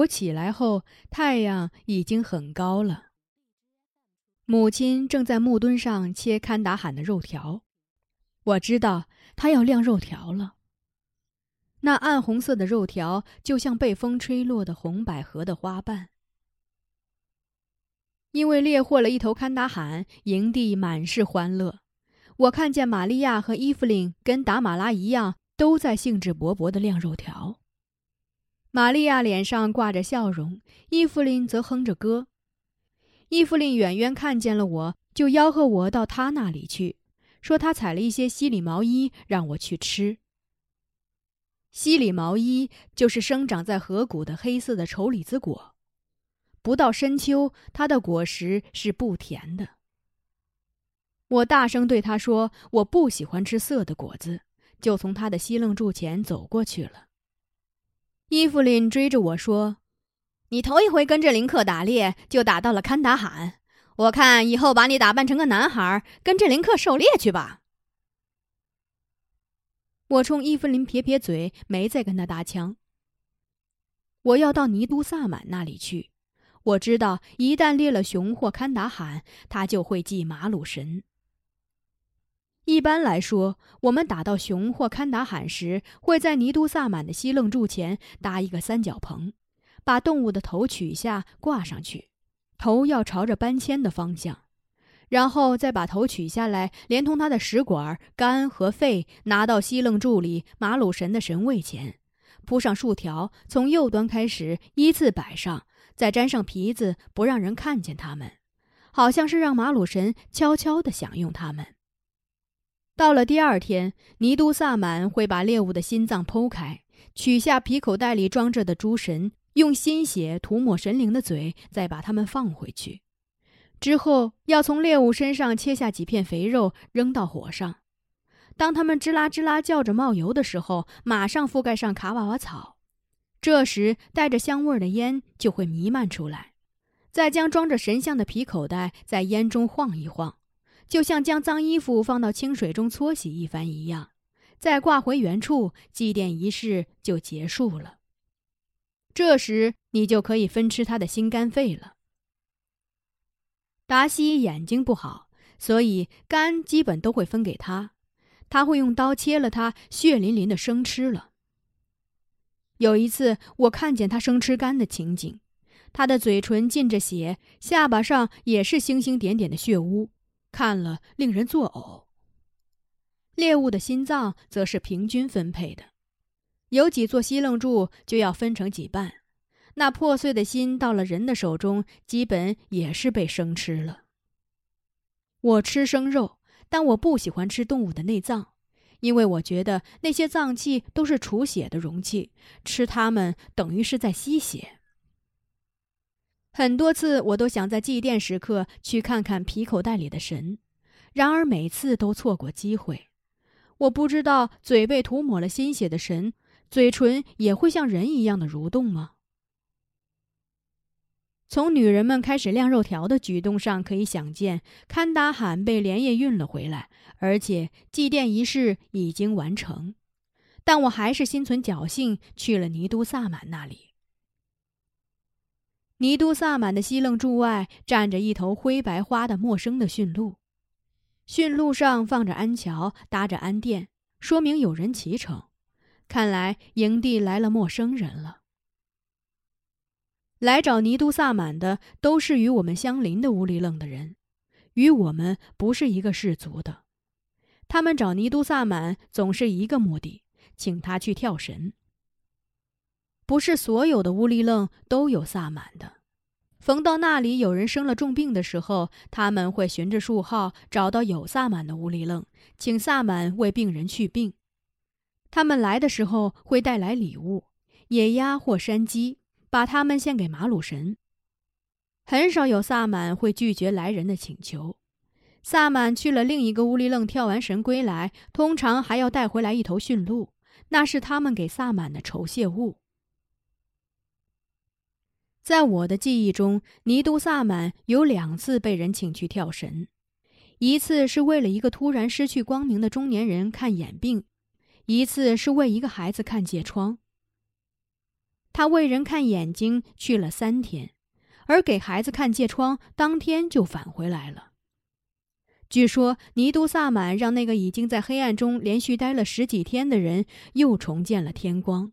我起来后，太阳已经很高了。母亲正在木墩上切堪达罕的肉条，我知道她要晾肉条了。那暗红色的肉条就像被风吹落的红百合的花瓣。因为猎获了一头堪达罕，营地满是欢乐。我看见玛利亚和伊芙琳跟达马拉一样，都在兴致勃勃地晾肉条。玛利亚脸上挂着笑容，伊芙琳则哼着歌。伊芙琳远远看见了我，就吆喝我到她那里去，说她采了一些西里毛衣，让我去吃。西里毛衣就是生长在河谷的黑色的丑李子果，不到深秋，它的果实是不甜的。我大声对他说：“我不喜欢吃涩的果子。”就从他的西楞柱前走过去了。伊芙琳追着我说：“你头一回跟着林克打猎，就打到了堪达罕。我看以后把你打扮成个男孩，跟着林克狩猎去吧。”我冲伊芙琳撇撇嘴，没再跟他搭腔。我要到尼都萨满那里去。我知道，一旦猎了熊或堪达罕，他就会祭马鲁神。一般来说，我们打到熊或堪达罕时，会在尼都萨满的西楞柱前搭一个三角棚，把动物的头取下挂上去，头要朝着搬迁的方向，然后再把头取下来，连同它的食管、肝和肺拿到西楞柱里马鲁神的神位前，铺上竖条，从右端开始依次摆上，再粘上皮子，不让人看见它们，好像是让马鲁神悄悄地享用它们。到了第二天，尼都萨满会把猎物的心脏剖开，取下皮口袋里装着的诸神，用鲜血涂抹神灵的嘴，再把它们放回去。之后要从猎物身上切下几片肥肉，扔到火上。当它们吱啦吱啦叫着冒油的时候，马上覆盖上卡瓦瓦草。这时带着香味的烟就会弥漫出来。再将装着神像的皮口袋在烟中晃一晃。就像将脏衣服放到清水中搓洗一番一样，再挂回原处，祭奠仪式就结束了。这时你就可以分吃他的心肝肺了。达西眼睛不好，所以肝基本都会分给他，他会用刀切了它，血淋淋的生吃了。有一次我看见他生吃肝的情景，他的嘴唇浸着血，下巴上也是星星点点的血污。看了令人作呕。猎物的心脏则是平均分配的，有几座西楞柱就要分成几半。那破碎的心到了人的手中，基本也是被生吃了。我吃生肉，但我不喜欢吃动物的内脏，因为我觉得那些脏器都是储血的容器，吃它们等于是在吸血。很多次，我都想在祭奠时刻去看看皮口袋里的神，然而每次都错过机会。我不知道嘴被涂抹了鲜血的神，嘴唇也会像人一样的蠕动吗？从女人们开始晾肉条的举动上可以想见，堪达罕被连夜运了回来，而且祭奠仪式已经完成。但我还是心存侥幸，去了尼都萨满那里。尼都萨满的西楞柱外站着一头灰白花的陌生的驯鹿，驯鹿上放着鞍桥，搭着鞍垫，说明有人骑乘。看来营地来了陌生人了。来找尼都萨满的都是与我们相邻的乌里楞的人，与我们不是一个氏族的。他们找尼都萨满总是一个目的，请他去跳神。不是所有的乌力楞都有萨满的，逢到那里有人生了重病的时候，他们会循着树号找到有萨满的乌力楞，请萨满为病人去病。他们来的时候会带来礼物，野鸭或山鸡，把它们献给马鲁神。很少有萨满会拒绝来人的请求。萨满去了另一个乌力楞跳完神归来，通常还要带回来一头驯鹿，那是他们给萨满的酬谢物。在我的记忆中，尼都萨满有两次被人请去跳神，一次是为了一个突然失去光明的中年人看眼病，一次是为一个孩子看疥疮。他为人看眼睛去了三天，而给孩子看疥疮当天就返回来了。据说尼都萨满让那个已经在黑暗中连续待了十几天的人又重见了天光，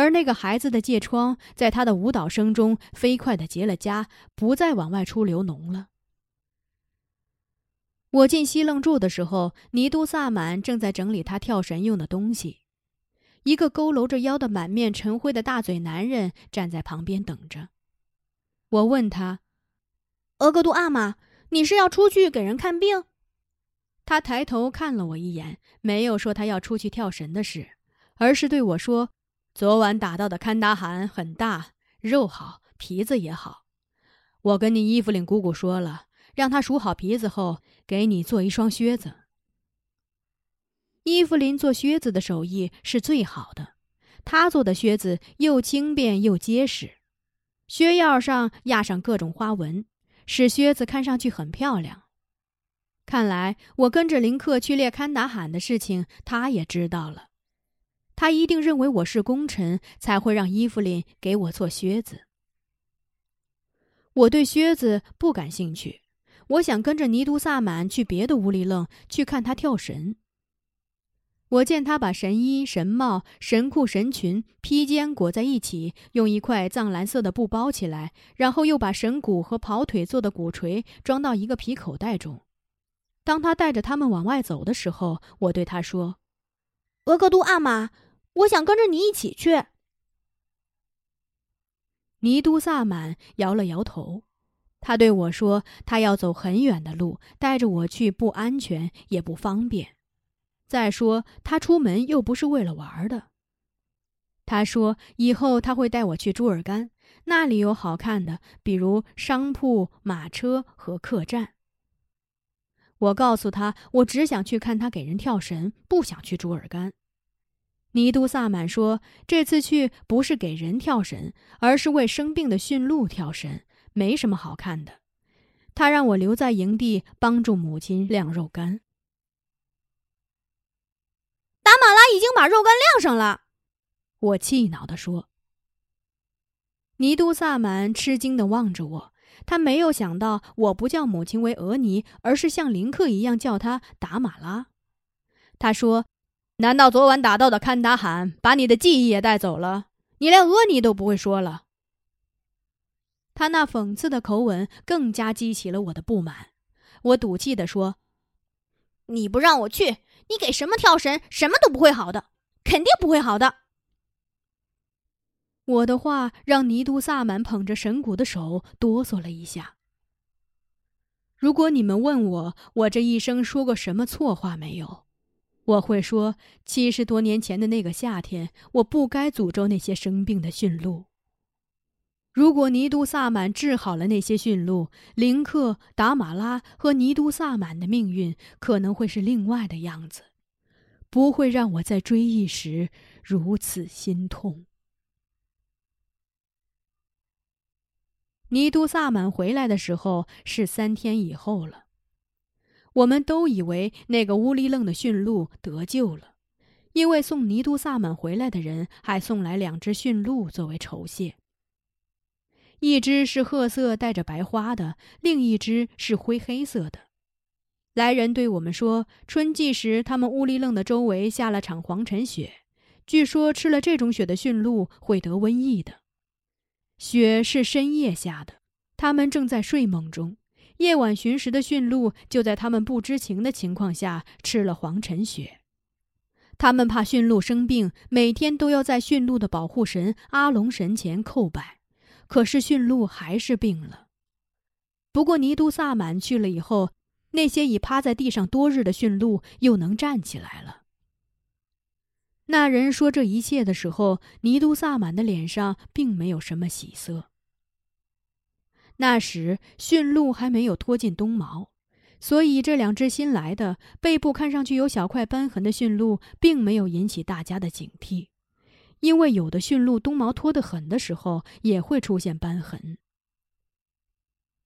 而那个孩子的疥疮在他的舞蹈声中飞快的结了痂，不再往外出流脓了。我进西楞柱的时候，尼都萨满正在整理他跳绳用的东西，一个佝偻着腰的满面尘灰的大嘴男人站在旁边等着。我问他：“额格杜阿玛。”你是要出去给人看病？他抬头看了我一眼，没有说他要出去跳神的事，而是对我说：“昨晚打到的堪达罕很大，肉好，皮子也好。我跟你伊芙琳姑姑说了，让她数好皮子后，给你做一双靴子。伊芙琳做靴子的手艺是最好的，她做的靴子又轻便又结实，靴腰上压上各种花纹。”使靴子看上去很漂亮。看来我跟着林克去猎堪达罕的事情，他也知道了。他一定认为我是功臣，才会让伊芙琳给我做靴子。我对靴子不感兴趣，我想跟着尼都萨满去别的屋里愣去看他跳神。我见他把神衣、神帽、神裤、神裙、披肩裹在一起，用一块藏蓝色的布包起来，然后又把神鼓和跑腿做的鼓槌装到一个皮口袋中。当他带着他们往外走的时候，我对他说：“额格都阿玛，我想跟着你一起去。”尼都萨满摇了摇头，他对我说：“他要走很远的路，带着我去不安全，也不方便。”再说，他出门又不是为了玩的。他说以后他会带我去朱尔干，那里有好看的，比如商铺、马车和客栈。我告诉他，我只想去看他给人跳神，不想去朱尔干。尼都萨满说，这次去不是给人跳神，而是为生病的驯鹿跳神，没什么好看的。他让我留在营地帮助母亲晾肉干。达马拉已经把肉干晾上了，我气恼地说。尼都萨满吃惊地望着我，他没有想到我不叫母亲为俄尼，而是像林克一样叫他达马拉。他说：“难道昨晚打到的堪达罕把你的记忆也带走了？你连俄尼都不会说了？”他那讽刺的口吻更加激起了我的不满。我赌气地说：“你不让我去。”你给什么跳神，什么都不会好的，肯定不会好的。我的话让尼都萨满捧着神鼓的手哆嗦了一下。如果你们问我，我这一生说过什么错话没有，我会说，七十多年前的那个夏天，我不该诅咒那些生病的驯鹿。如果尼都萨满治好了那些驯鹿，林克、达马拉和尼都萨满的命运可能会是另外的样子，不会让我在追忆时如此心痛。尼都萨满回来的时候是三天以后了，我们都以为那个乌里楞的驯鹿得救了，因为送尼都萨满回来的人还送来两只驯鹿作为酬谢。一只是褐色带着白花的，另一只是灰黑色的。来人对我们说，春季时他们乌里楞的周围下了场黄尘雪，据说吃了这种雪的驯鹿会得瘟疫的。雪是深夜下的，他们正在睡梦中，夜晚巡食的驯鹿就在他们不知情的情况下吃了黄尘雪。他们怕驯鹿生病，每天都要在驯鹿的保护神阿龙神前叩拜。可是驯鹿还是病了。不过尼都萨满去了以后，那些已趴在地上多日的驯鹿又能站起来了。那人说这一切的时候，尼都萨满的脸上并没有什么喜色。那时驯鹿还没有脱尽冬毛，所以这两只新来的、背部看上去有小块斑痕的驯鹿，并没有引起大家的警惕。因为有的驯鹿冬毛脱得很的时候，也会出现斑痕。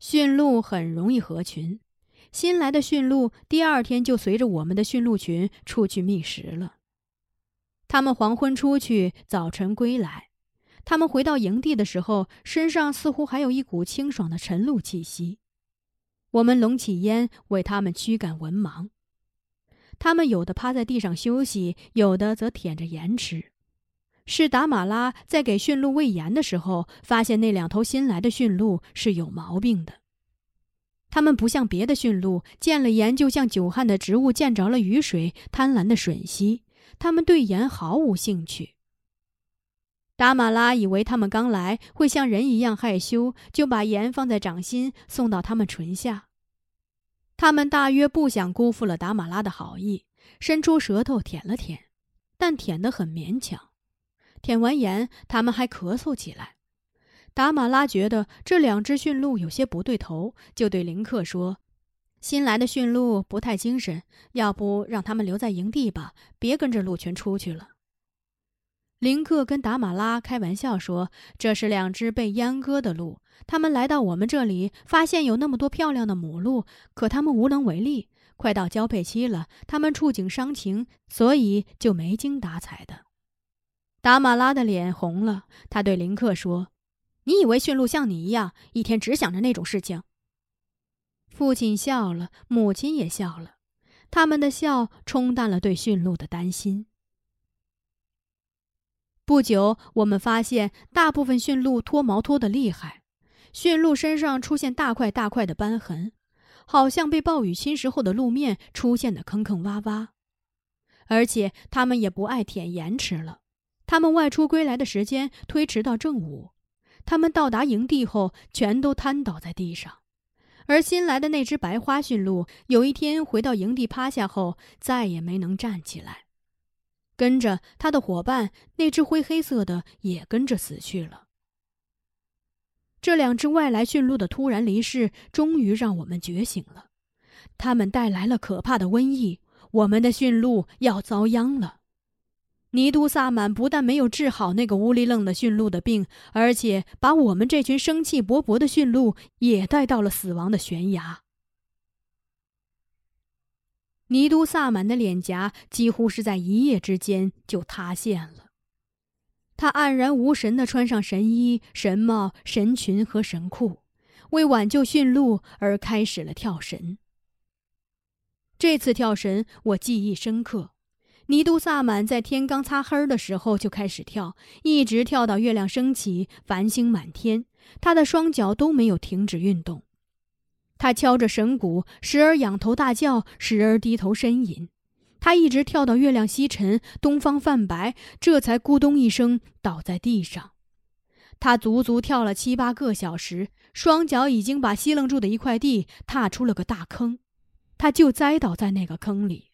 驯鹿很容易合群，新来的驯鹿第二天就随着我们的驯鹿群出去觅食了。他们黄昏出去，早晨归来，他们回到营地的时候，身上似乎还有一股清爽的晨露气息。我们拢起烟，为他们驱赶文盲。他们有的趴在地上休息，有的则舔着盐吃。是达马拉在给驯鹿喂盐的时候，发现那两头新来的驯鹿是有毛病的。他们不像别的驯鹿，见了盐就像久旱的植物见着了雨水，贪婪的吮吸。他们对盐毫无兴趣。达马拉以为他们刚来会像人一样害羞，就把盐放在掌心，送到他们唇下。他们大约不想辜负了达马拉的好意，伸出舌头舔了舔，但舔得很勉强。舔完盐，他们还咳嗽起来。达马拉觉得这两只驯鹿有些不对头，就对林克说：“新来的驯鹿不太精神，要不让他们留在营地吧，别跟着鹿群出去了。”林克跟达马拉开玩笑说：“这是两只被阉割的鹿，他们来到我们这里，发现有那么多漂亮的母鹿，可他们无能为力。快到交配期了，他们触景伤情，所以就没精打采的。”达马拉的脸红了，他对林克说：“你以为驯鹿像你一样，一天只想着那种事情？”父亲笑了，母亲也笑了，他们的笑冲淡了对驯鹿的担心。不久，我们发现大部分驯鹿脱毛脱得厉害，驯鹿身上出现大块大块的斑痕，好像被暴雨侵蚀后的路面出现的坑坑洼洼，而且它们也不爱舔盐吃了。他们外出归来的时间推迟到正午，他们到达营地后全都瘫倒在地上，而新来的那只白花驯鹿有一天回到营地趴下后再也没能站起来，跟着他的伙伴那只灰黑色的也跟着死去了。这两只外来驯鹿的突然离世终于让我们觉醒了，他们带来了可怕的瘟疫，我们的驯鹿要遭殃了。尼都萨满不但没有治好那个乌里愣的驯鹿的病，而且把我们这群生气勃勃的驯鹿也带到了死亡的悬崖。尼都萨满的脸颊几乎是在一夜之间就塌陷了。他黯然无神地穿上神衣、神帽、神裙和神裤，为挽救驯鹿而开始了跳神。这次跳神我记忆深刻。尼都萨满在天刚擦黑的时候就开始跳，一直跳到月亮升起、繁星满天。他的双脚都没有停止运动。他敲着神鼓，时而仰头大叫，时而低头呻吟。他一直跳到月亮西沉、东方泛白，这才咕咚一声倒在地上。他足足跳了七八个小时，双脚已经把稀楞住的一块地踏出了个大坑，他就栽倒在那个坑里。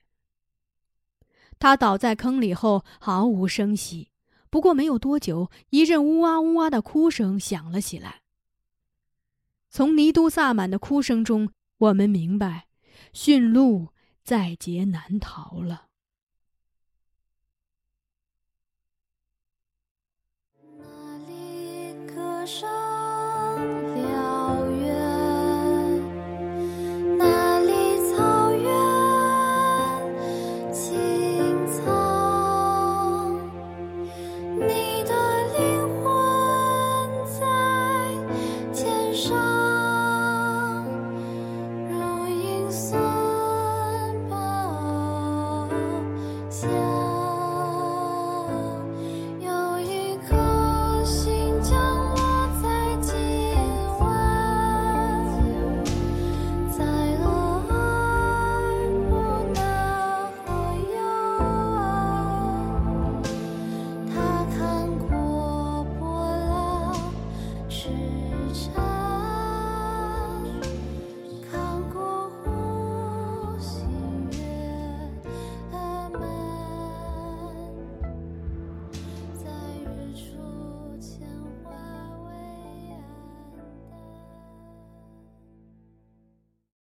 他倒在坑里后毫无声息，不过没有多久，一阵呜哇呜哇的哭声响了起来。从尼都萨满的哭声中，我们明白，驯鹿在劫难逃了。那里